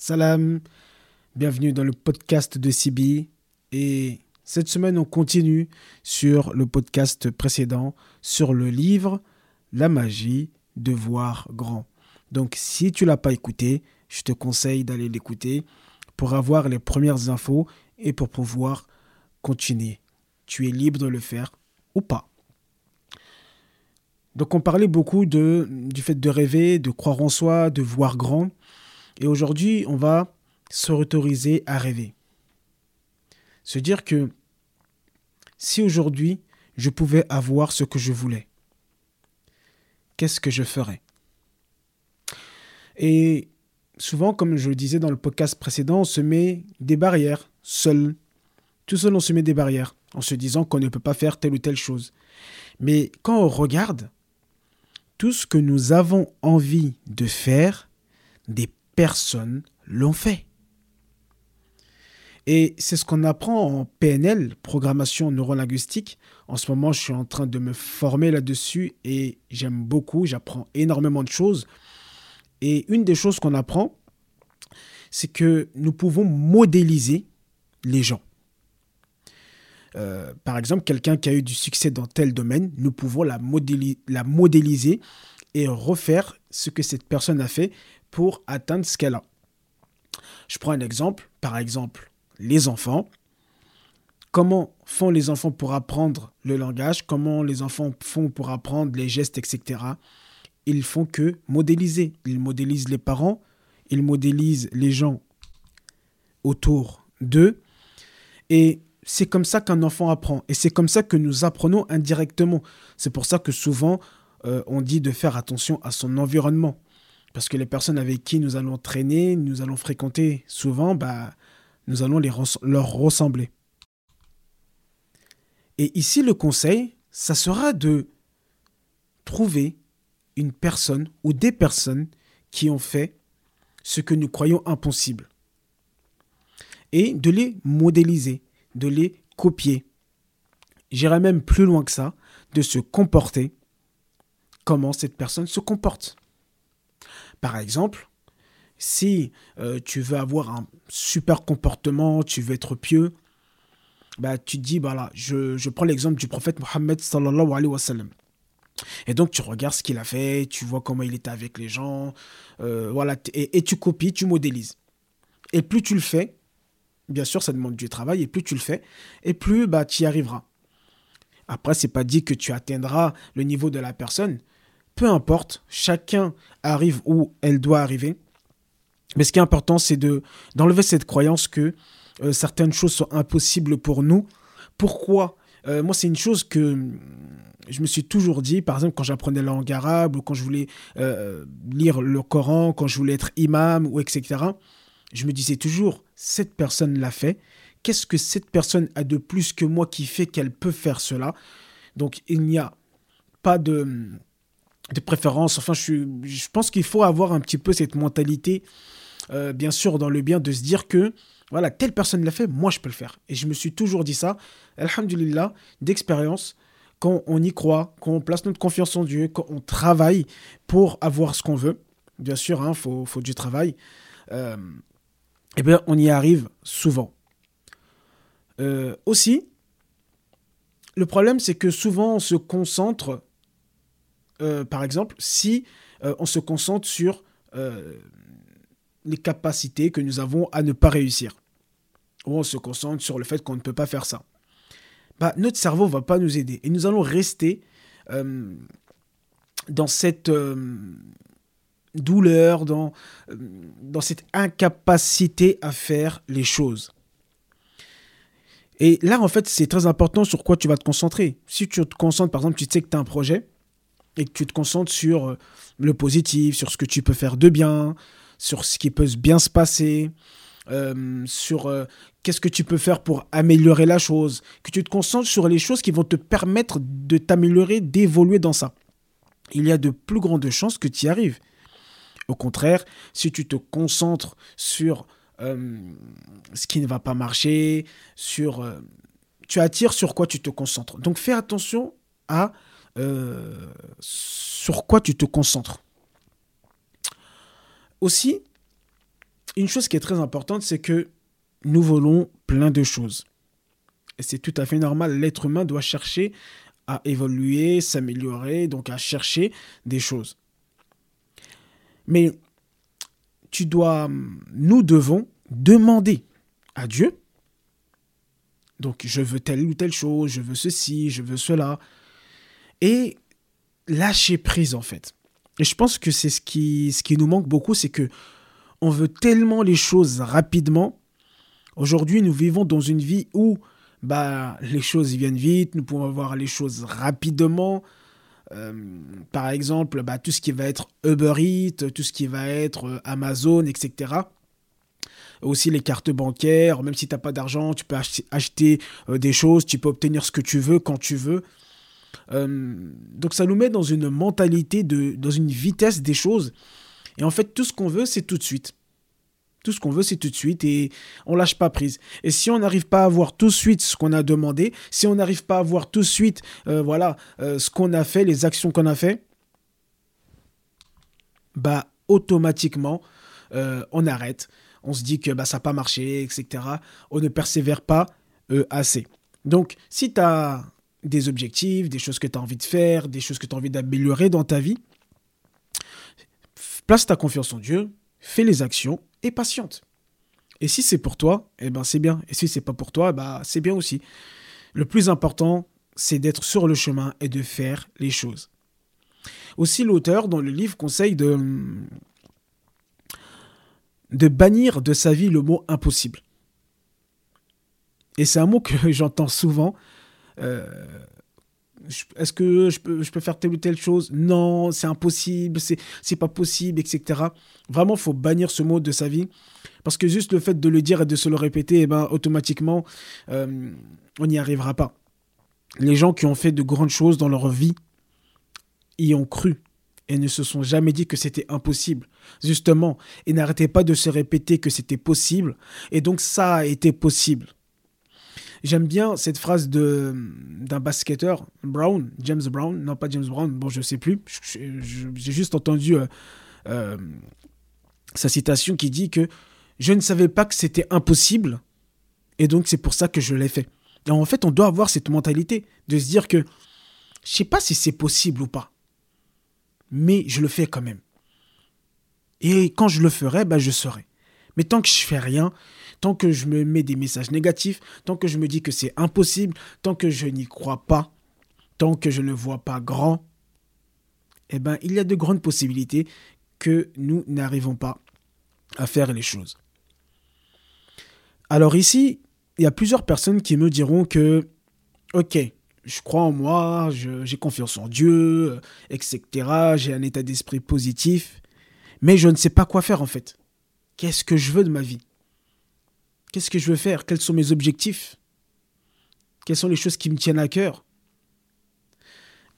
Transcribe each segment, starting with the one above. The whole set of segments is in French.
Salam, bienvenue dans le podcast de Sibi. Et cette semaine, on continue sur le podcast précédent, sur le livre La magie de voir grand. Donc, si tu l'as pas écouté, je te conseille d'aller l'écouter pour avoir les premières infos et pour pouvoir continuer. Tu es libre de le faire ou pas. Donc on parlait beaucoup du fait de rêver, de croire en soi, de voir grand. Et aujourd'hui, on va se autoriser à rêver. Se dire que si aujourd'hui je pouvais avoir ce que je voulais, qu'est-ce que je ferais? Et souvent, comme je le disais dans le podcast précédent, on se met des barrières, seul. Tout seul, on se met des barrières en se disant qu'on ne peut pas faire telle ou telle chose. Mais quand on regarde, tout ce que nous avons envie de faire, des personnes l'ont fait. Et c'est ce qu'on apprend en PNL, programmation neurolinguistique. En ce moment, je suis en train de me former là-dessus et j'aime beaucoup, j'apprends énormément de choses. Et une des choses qu'on apprend, c'est que nous pouvons modéliser les gens. Euh, par exemple, quelqu'un qui a eu du succès dans tel domaine, nous pouvons la, la modéliser et refaire ce que cette personne a fait pour atteindre ce qu'elle a. Je prends un exemple, par exemple, les enfants. Comment font les enfants pour apprendre le langage? Comment les enfants font pour apprendre les gestes, etc. Ils font que modéliser. Ils modélisent les parents, ils modélisent les gens autour d'eux. Et c'est comme ça qu'un enfant apprend. Et c'est comme ça que nous apprenons indirectement. C'est pour ça que souvent, euh, on dit de faire attention à son environnement. Parce que les personnes avec qui nous allons traîner, nous allons fréquenter souvent, bah, nous allons leur ressembler. Et ici, le conseil, ça sera de trouver une personne ou des personnes qui ont fait ce que nous croyons impossible. Et de les modéliser, de les copier. J'irai même plus loin que ça, de se comporter comment cette personne se comporte. Par exemple, si euh, tu veux avoir un super comportement, tu veux être pieux, bah, tu te dis, bah je, prends l'exemple du prophète Mohammed sallallahu alayhi wa sallam. Et donc tu regardes ce qu'il a fait, tu vois comment il était avec les gens, euh, voilà, et, tu copies, tu modélises. Et plus tu le fais, bien sûr ça demande du travail, et plus tu le fais, et plus bah, tu y arriveras. Après, c'est pas dit que tu atteindras le niveau de la personne, peu importe, chacun arrive où elle doit arriver. Mais ce qui est important, c'est de d'enlever cette croyance que euh, certaines choses sont impossibles pour nous. Pourquoi? Euh, Moi, c'est une chose que hum, je me suis toujours dit, par exemple, quand j'apprenais la langue arabe ou quand je voulais euh, lire le Coran, quand je voulais être imam ou etc. Je me disais toujours, cette personne l'a fait. Qu'est-ce que cette personne a de plus que moi qui fait qu'elle peut faire cela? Donc, il n'y a pas de hum, de préférence. Enfin, je, je pense qu'il faut avoir un petit peu cette mentalité, euh, bien sûr, dans le bien, de se dire que, voilà, telle personne l'a fait, moi je peux le faire. Et je me suis toujours dit ça, alhamdulillah, d'expérience, quand on y croit, quand on place notre confiance en Dieu, quand on travaille pour avoir ce qu'on veut, bien sûr, il hein, faut, faut, du travail, euh, eh bien, on y arrive souvent. Euh, aussi, le problème, c'est que souvent, on se concentre euh, par exemple, si euh, on se concentre sur euh, les capacités que nous avons à ne pas réussir, ou on se concentre sur le fait qu'on ne peut pas faire ça, bah, notre cerveau ne va pas nous aider. Et nous allons rester dans cette douleur, dans, dans cette incapacité à faire les choses. Et là, en fait, c'est très important sur quoi tu vas te concentrer. Si tu te concentres, par exemple, tu sais que tu as un projet, et que tu te concentres sur euh, le positif, sur ce que tu peux faire de bien, sur ce qui peut bien se passer, euh, sur euh, qu'est-ce que tu peux faire pour améliorer la chose, que tu te concentres sur les choses qui vont te permettre de t'améliorer, d'évoluer dans ça. Il y a de plus grandes chances que tu y arrives. Au contraire, si tu te concentres sur ce qui ne va pas marcher, sur... tu attires sur quoi tu te concentres. Donc fais attention à euh, sur quoi tu te concentres. Aussi, une chose qui est très importante, c'est que nous voulons plein de choses. Et c'est tout à fait normal. L'être humain doit chercher à évoluer, s'améliorer, donc à chercher des choses. Mais tu dois, nous devons demander à Dieu. Donc je veux telle ou telle chose, je veux ceci, je veux cela. Et lâcher prise en fait. Et je pense que c'est ce qui, ce qui nous manque beaucoup, c'est que on veut tellement les choses rapidement. Aujourd'hui, nous vivons dans une vie où bah, les choses viennent vite, nous pouvons voir les choses rapidement. Euh, par exemple, bah, tout ce qui va être Uber Eats, tout ce qui va être euh, Amazon, etc. Aussi les cartes bancaires, même si tu n'as pas d'argent, tu peux acheter, euh, des choses, tu peux obtenir ce que tu veux quand tu veux. Donc ça nous met dans une mentalité, de, dans une vitesse des choses. Et en fait, tout ce qu'on veut, c'est tout de suite. Tout ce qu'on veut, c'est tout de suite et on lâche pas prise. Et si on n'arrive pas à voir tout de suite ce qu'on a demandé, si on n'arrive pas à voir tout de suite, euh, voilà, euh, ce qu'on a fait, les actions qu'on a fait, bah automatiquement, euh, on arrête. On se dit que bah, ça n'a pas marché, etc. On ne persévère pas assez. Donc, si tu as des objectifs, des choses que tu as envie de faire, des choses que tu as envie d'améliorer dans ta vie, place ta confiance en Dieu, fais les actions et patiente. Et si c'est pour toi, eh ben c'est bien. Et si c'est pas pour toi, bah c'est bien aussi. Le plus important, c'est d'être sur le chemin et de faire les choses. Aussi, l'auteur dans le livre conseille de de bannir de sa vie le mot impossible. Et c'est un mot que j'entends souvent. Euh, est-ce que je peux, faire telle ou telle chose? Non, c'est impossible, c'est pas possible, etc. Vraiment, faut bannir ce mot de sa vie. Parce que juste le fait de le dire et de se le répéter, eh ben, automatiquement, euh, on n'y arrivera pas. Les gens qui ont fait de grandes choses dans leur vie y ont cru et ne se sont jamais dit que c'était impossible. Justement, et n'arrêtaient pas de se répéter que c'était possible. Et donc ça a été possible. J'aime bien cette phrase de d'un basketteur, Brown, James Brown, non pas James Brown, bon je sais plus, j'ai juste entendu euh, euh, sa citation qui dit que je ne savais pas que c'était impossible et donc c'est pour ça que je l'ai fait. En fait, on doit avoir cette mentalité de se dire que je sais pas si c'est possible ou pas, mais je le fais quand même. Et quand je le ferai, ben je serai. Mais tant que je fais rien, tant que je me mets des messages négatifs, tant que je me dis que c'est impossible, tant que je n'y crois pas, tant que je ne vois pas grand, eh ben, il y a de grandes possibilités que nous n'arrivons pas à faire les choses. Alors ici, il y a plusieurs personnes qui me diront que, ok, je crois en moi, j'ai confiance en Dieu, etc. J'ai un état d'esprit positif, mais je ne sais pas quoi faire en fait. Qu'est-ce que je veux de ma vie? Qu'est-ce que je veux faire? Quels sont mes objectifs? Quelles sont les choses qui me tiennent à cœur?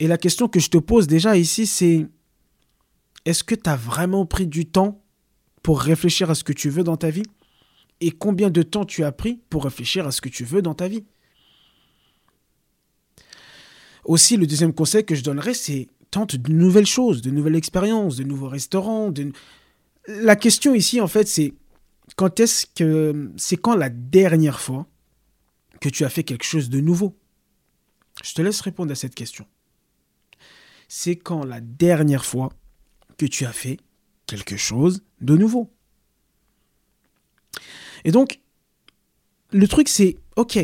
Et la question que je te pose déjà ici, c'est est-ce que tu as vraiment pris du temps pour réfléchir à ce que tu veux dans ta vie? Et combien de temps tu as pris pour réfléchir à ce que tu veux dans ta vie? Aussi, le deuxième conseil que je donnerais, c'est tente de nouvelles choses, de nouvelles expériences, de nouveaux restaurants. La question ici, en fait, c'est quand est-ce que c'est quand la dernière fois que tu as fait quelque chose de nouveau? Je te laisse répondre à cette question. C'est quand la dernière fois que tu as fait quelque chose de nouveau. Et donc, le truc c'est, ok,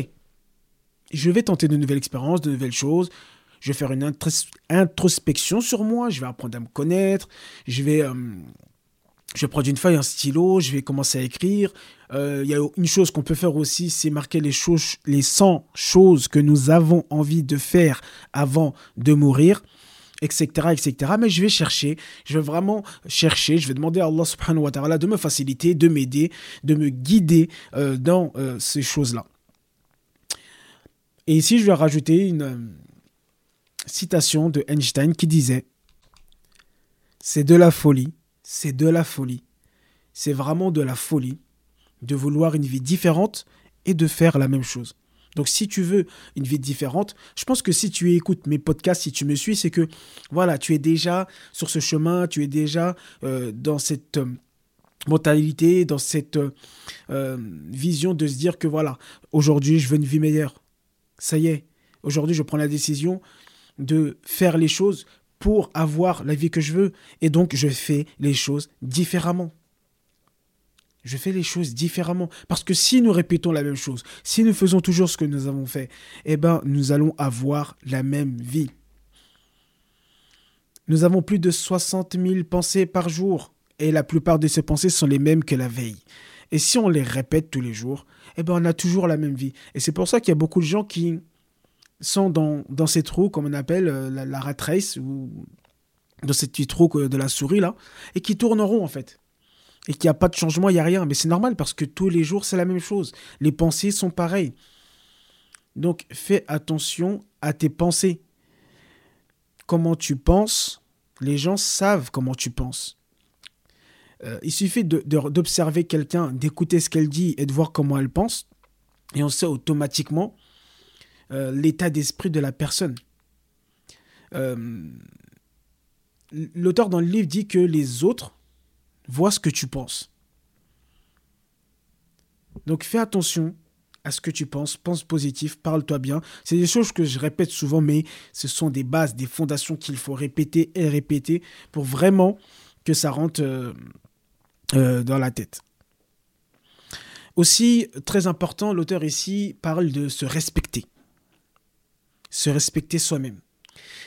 je vais tenter de nouvelles expériences, de nouvelles choses, je vais faire une introspection sur moi, je vais apprendre à me connaître, je vais euh, je vais prendre une feuille, un stylo, je vais commencer à écrire. Euh, il y a une chose qu'on peut faire aussi, c'est marquer les, choses, les 100 choses que nous avons envie de faire avant de mourir, etc., etc. Mais je vais chercher, je vais vraiment chercher, je vais demander à Allah subhanahu wa ta'ala de me faciliter, de m'aider, de me guider euh, dans euh, ces choses-là. Et ici, je vais rajouter une citation de Einstein qui disait, c'est de la folie c'est de la folie. C'est vraiment de la folie de vouloir une vie différente et de faire la même chose. Donc si tu veux une vie différente, je pense que si tu écoutes mes podcasts, si tu me suis, c'est que voilà, tu es déjà sur ce chemin, tu es déjà euh, dans cette euh, mentalité, dans cette euh, vision de se dire que voilà, aujourd'hui je veux une vie meilleure. Ça y est, aujourd'hui je prends la décision de faire les choses pour avoir la vie que je veux. Et donc je fais les choses différemment. Je fais les choses différemment. Parce que si nous répétons la même chose, si nous faisons toujours ce que nous avons fait, eh ben, nous allons avoir la même vie. Nous avons plus de 60 000 pensées par jour et la plupart de ces pensées sont les mêmes que la veille. Et si on les répète tous les jours, eh ben on a toujours la même vie. Et c'est pour ça qu'il y a beaucoup de gens qui sont dans, ces trous, comme on appelle euh, la, la rat race, ou dans ces petits trous de la souris là, et qui tourneront en fait. Et qu'il n'y a pas de changement, il n'y a rien. Mais c'est normal parce que tous les jours c'est la même chose. Les pensées sont pareilles. Donc fais attention à tes pensées. Comment tu penses, les gens savent comment tu penses. Euh, il suffit d'observer quelqu'un, d'écouter ce qu'elle dit et de voir comment elle pense, et on sait automatiquement euh, l'état d'esprit de la personne. Euh, l'auteur dans le livre dit que les autres voient ce que tu penses. Donc fais attention à ce que tu penses, pense positif, parle-toi bien. C'est des choses que je répète souvent, mais ce sont des bases, des fondations qu'il faut répéter et répéter pour vraiment que ça rentre euh, dans la tête. Aussi, très important, l'auteur ici parle de se respecter. Se respecter soi-même.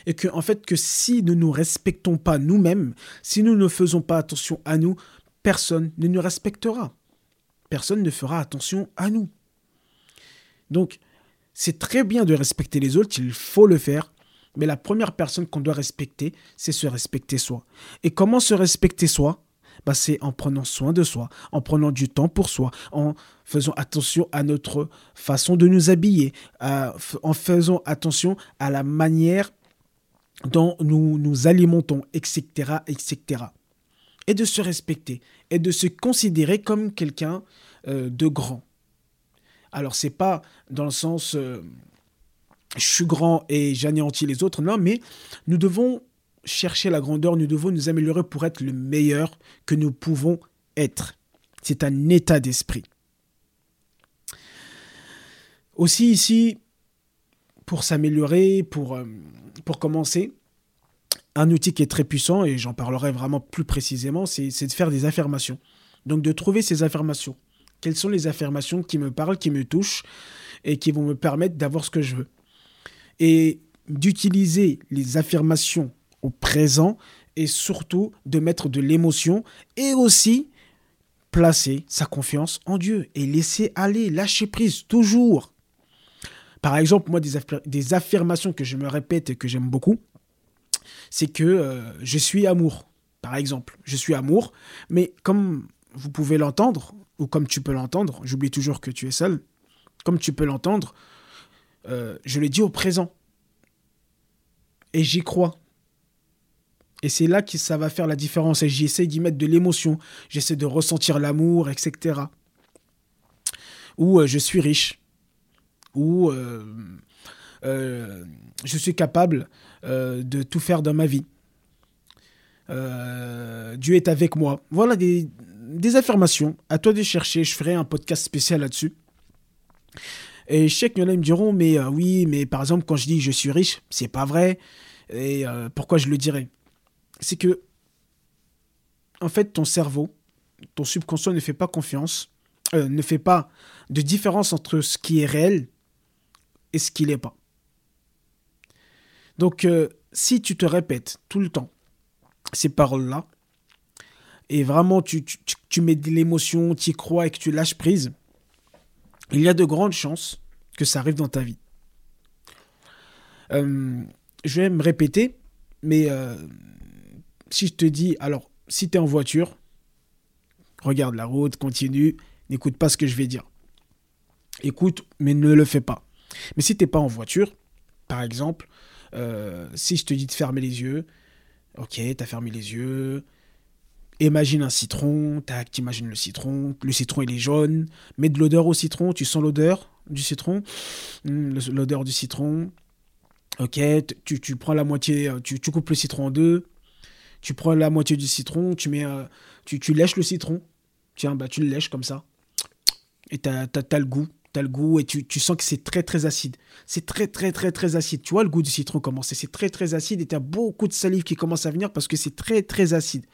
Et que, fait, que si nous ne nous respectons pas nous-mêmes, si nous ne faisons pas attention à nous, personne ne nous respectera. Personne ne fera attention à nous. Donc, c'est très bien de respecter les autres, il faut le faire, mais la première personne qu'on doit respecter, c'est se respecter soi. Et comment se respecter soi? Bah, c'est en prenant soin de soi, en prenant du temps pour soi, en faisant attention à notre façon de nous habiller, en faisant attention à la manière dont nous nous alimentons, etc., etc. Et de se respecter et de se considérer comme quelqu'un euh, de grand. Alors c'est pas dans le sens euh, je suis grand et j'anéantis les autres, non, mais nous devons chercher la grandeur, nous devons nous améliorer pour être le meilleur que nous pouvons être. C'est un état d'esprit. Aussi ici, pour s'améliorer, pour, euh, pour commencer, un outil qui est très puissant, et j'en parlerai vraiment plus précisément, c'est de faire des affirmations. Donc de trouver ces affirmations. Quelles sont les affirmations qui me parlent, qui me touchent, et qui vont me permettre d'avoir ce que je veux. Et d'utiliser les affirmations au présent et surtout de mettre de l'émotion et aussi placer sa confiance en Dieu et laisser aller, lâcher prise toujours. Par exemple, moi, des, affirmations que je me répète et que j'aime beaucoup, c'est que euh, je suis amour. Par exemple, je suis amour, mais comme vous pouvez l'entendre, ou comme tu peux l'entendre, j'oublie toujours que tu es seul, comme tu peux l'entendre, euh, je le dis au présent. Et j'y crois. Et c'est là que ça va faire la différence. Et j'essaie d'y mettre de l'émotion. J'essaie de ressentir l'amour, etc. Ou euh, je suis riche. Ou euh, euh, je suis capable de tout faire dans ma vie. Dieu est avec moi. Voilà des, affirmations. À toi de chercher. Je ferai un podcast spécial là-dessus. Et je sais qu'il y en me diront, mais oui, mais par exemple, quand je dis je suis riche, c'est pas vrai. Et pourquoi je le dirais? C'est que, en fait, ton cerveau, ton subconscient ne fait pas confiance, euh, ne fait pas de différence entre ce qui est réel et ce qui n'est pas. Donc, euh, si tu te répètes tout le temps ces paroles-là, et vraiment tu, tu, mets de l'émotion, tu y crois et que tu lâches prise, il y a de grandes chances que ça arrive dans ta vie. Euh, je vais me répéter, mais si je te dis, alors, si tu es en voiture, regarde la route, continue, n'écoute pas ce que je vais dire. Écoute, mais ne le fais pas. Mais si tu n'es pas en voiture, par exemple, euh, si je te dis de fermer les yeux, ok, tu as fermé les yeux, imagine un citron, tac, imagines le citron, le citron il est jaune, mets de l'odeur au citron, tu sens l'odeur du citron, hmm, l'odeur du citron, ok, tu, tu, prends la moitié, tu, tu coupes le citron en deux, tu prends la moitié du citron, tu mets, euh, tu, tu lèches le citron, Tiens, bah, tu le lèches comme ça. Et tu as, le goût. Le goût et tu, sens que c'est très très acide. C'est très très très très acide. Tu vois le goût du citron commencer. C'est très très acide et tu as beaucoup de salive qui commence à venir parce que c'est très très acide.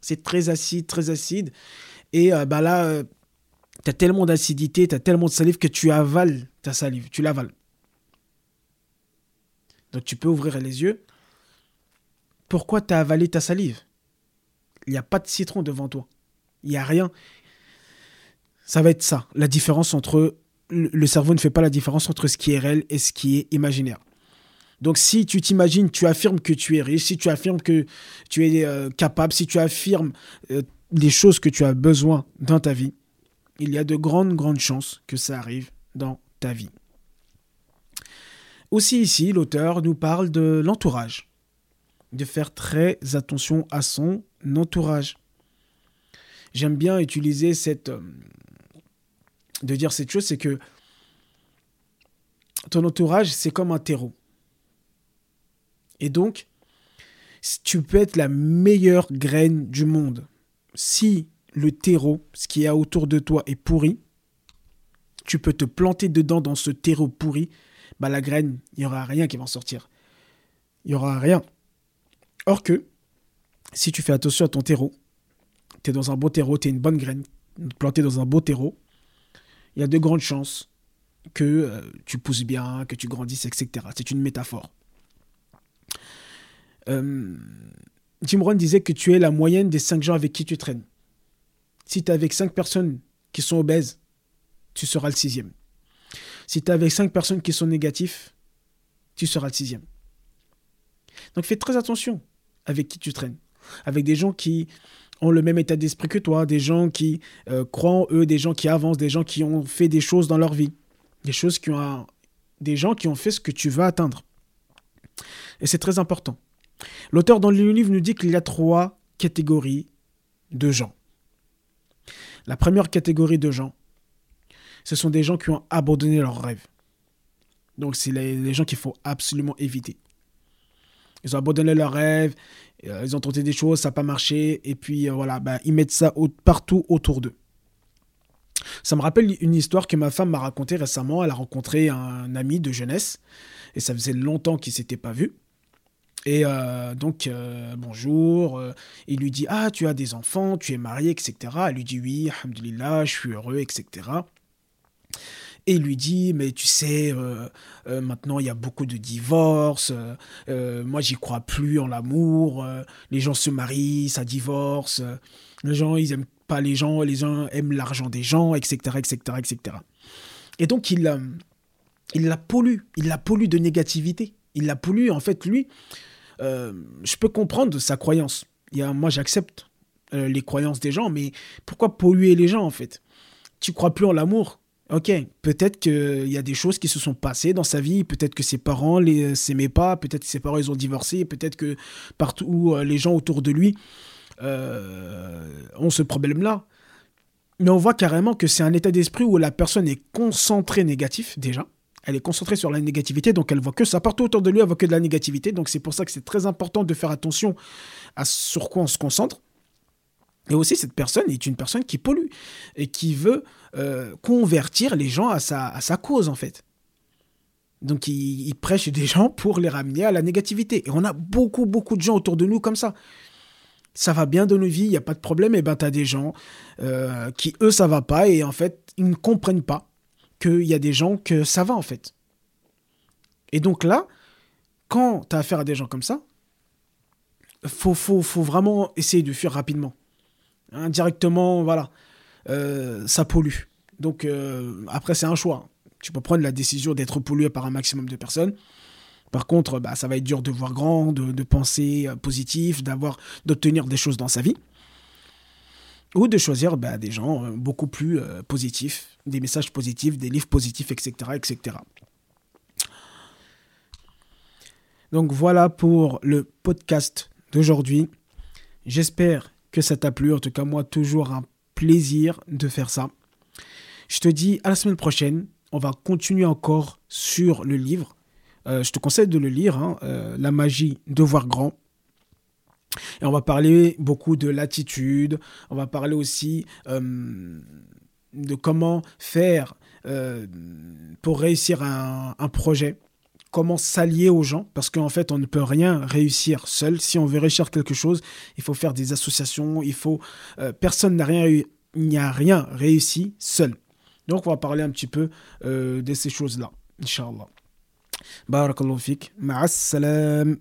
C'est très acide, très acide. Et euh, bah là, euh, tu as tellement d'acidité, tu as tellement de salive que tu avales ta salive. Tu l'avales. Donc tu peux ouvrir les yeux. Pourquoi tu as avalé ta salive? Il n'y a pas de citron devant toi. Il n'y a rien. Ça va être ça, la différence entre... Le cerveau ne fait pas la différence entre ce qui est réel et ce qui est imaginaire. Donc si tu t'imagines, tu affirmes que tu es riche, si tu affirmes que tu es euh, capable, si tu affirmes euh, les choses que tu as besoin dans ta vie, il y a de grandes, grandes chances que ça arrive dans ta vie. Aussi ici, l'auteur nous parle de l'entourage, de faire très attention à son entourage. J'aime bien utiliser cette... Euh, de dire cette chose, c'est que ton entourage, c'est comme un terreau. Et donc, tu peux être la meilleure graine du monde. Si le terreau, ce qui est autour de toi, est pourri, tu peux te planter dedans dans ce terreau pourri, bah la graine, il n'y aura rien qui va en sortir. Il n'y aura rien. Or que, si tu fais attention à ton terreau, tu es dans un beau terreau, tu es une bonne graine, plantée dans un beau terreau, il y a de grandes chances que euh, tu pousses bien, que tu grandisses, etc. C'est une métaphore. Euh, Jim Rohn disait que tu es la moyenne des cinq gens avec qui tu traînes. Si tu es avec cinq personnes qui sont obèses, tu seras le sixième. Si tu es avec cinq personnes qui sont négatives, tu seras le sixième. Donc fais très attention avec qui tu traînes. Avec des gens qui ont le même état d'esprit que toi, des gens qui euh, croient en eux, des gens qui avancent, des gens qui ont fait des choses dans leur vie, des choses qui ont, des gens qui ont fait ce que tu veux atteindre. Et c'est très important. L'auteur dans le livre nous dit qu'il y a trois catégories de gens. La première catégorie de gens, ce sont des gens qui ont abandonné leurs rêves. Donc, c'est les, gens qu'il faut absolument éviter. Ils ont abandonné leurs rêves, euh, ils ont tenté des choses, ça n'a pas marché, et puis euh, voilà, bah, ils mettent ça partout autour d'eux. Ça me rappelle une histoire que ma femme m'a racontée récemment. Elle a rencontré un ami de jeunesse, et ça faisait longtemps qu'ils ne s'étaient pas vus. Et euh, donc, bonjour, il lui dit Ah, tu as des enfants, tu es marié, etc. Elle lui dit Oui, alhamdulillah, je suis heureux, etc. Et lui dit, mais tu sais, euh, euh, maintenant il y a beaucoup de divorces, euh, moi j'y crois plus en l'amour, les gens se marient, ça divorce, les gens ils aiment pas les gens, les gens aiment l'argent des gens, etc., etc., etc. Et donc il, il la pollue, il la pollue de négativité, il la pollue, en fait lui, je peux comprendre sa croyance, il y a, moi j'accepte les croyances des gens, mais pourquoi polluer les gens en fait? Tu crois plus en l'amour? Ok, peut-être qu'il y a des choses qui se sont passées dans sa vie, peut-être que ses parents ne s'aimaient pas, peut-être que ses parents ils ont divorcé, peut-être que partout euh, les gens autour de lui euh, ont ce problème-là. Mais on voit carrément que c'est un état d'esprit où la personne est concentrée négatif déjà. Elle est concentrée sur la négativité, donc elle voit que ça. Partout autour de lui, elle voit que de la négativité. Donc c'est pour ça que c'est très important de faire attention à sur quoi on se concentre. Et aussi, cette personne est une personne qui pollue et qui veut euh, convertir les gens à sa, à sa cause, en fait. Donc, il, prêche des gens pour les ramener à la négativité. Et on a beaucoup, beaucoup de gens autour de nous comme ça. Ça va bien dans nos vies, il n'y a pas de problème. Et ben, tu as des gens euh, qui, eux, ça va pas. Et en fait, ils ne comprennent pas qu'il y a des gens que ça va, en fait. Et donc là, quand tu as affaire à des gens comme ça, faut, faut, faut vraiment essayer de fuir rapidement. Indirectement, voilà, euh, ça pollue. Donc euh, après, c'est un choix. Tu peux prendre la décision d'être pollué par un maximum de personnes. Par contre, bah, ça va être dur de voir grand, de, penser euh, positif, d'avoir, d'obtenir des choses dans sa vie. Ou de choisir bah, des gens beaucoup plus positifs, des messages positifs, des livres positifs, etc. etc. Donc voilà pour le podcast d'aujourd'hui. J'espère que ça t'a plu. En tout cas, moi, toujours un plaisir de faire ça. Je te dis à la semaine prochaine. On va continuer encore sur le livre. Euh, je te conseille de le lire, hein, euh, La magie de voir grand. Et on va parler beaucoup de l'attitude, on va parler aussi euh, de comment faire pour réussir un, projet, comment s'allier aux gens, parce qu'en fait, on ne peut rien réussir seul. Si on veut réussir quelque chose, il faut faire des associations, il faut... Euh, personne n'a rien, a rien réussi seul. Donc, on va parler un petit peu de ces choses-là, Inch'Allah. Barakallahu fik. Ma'as salam.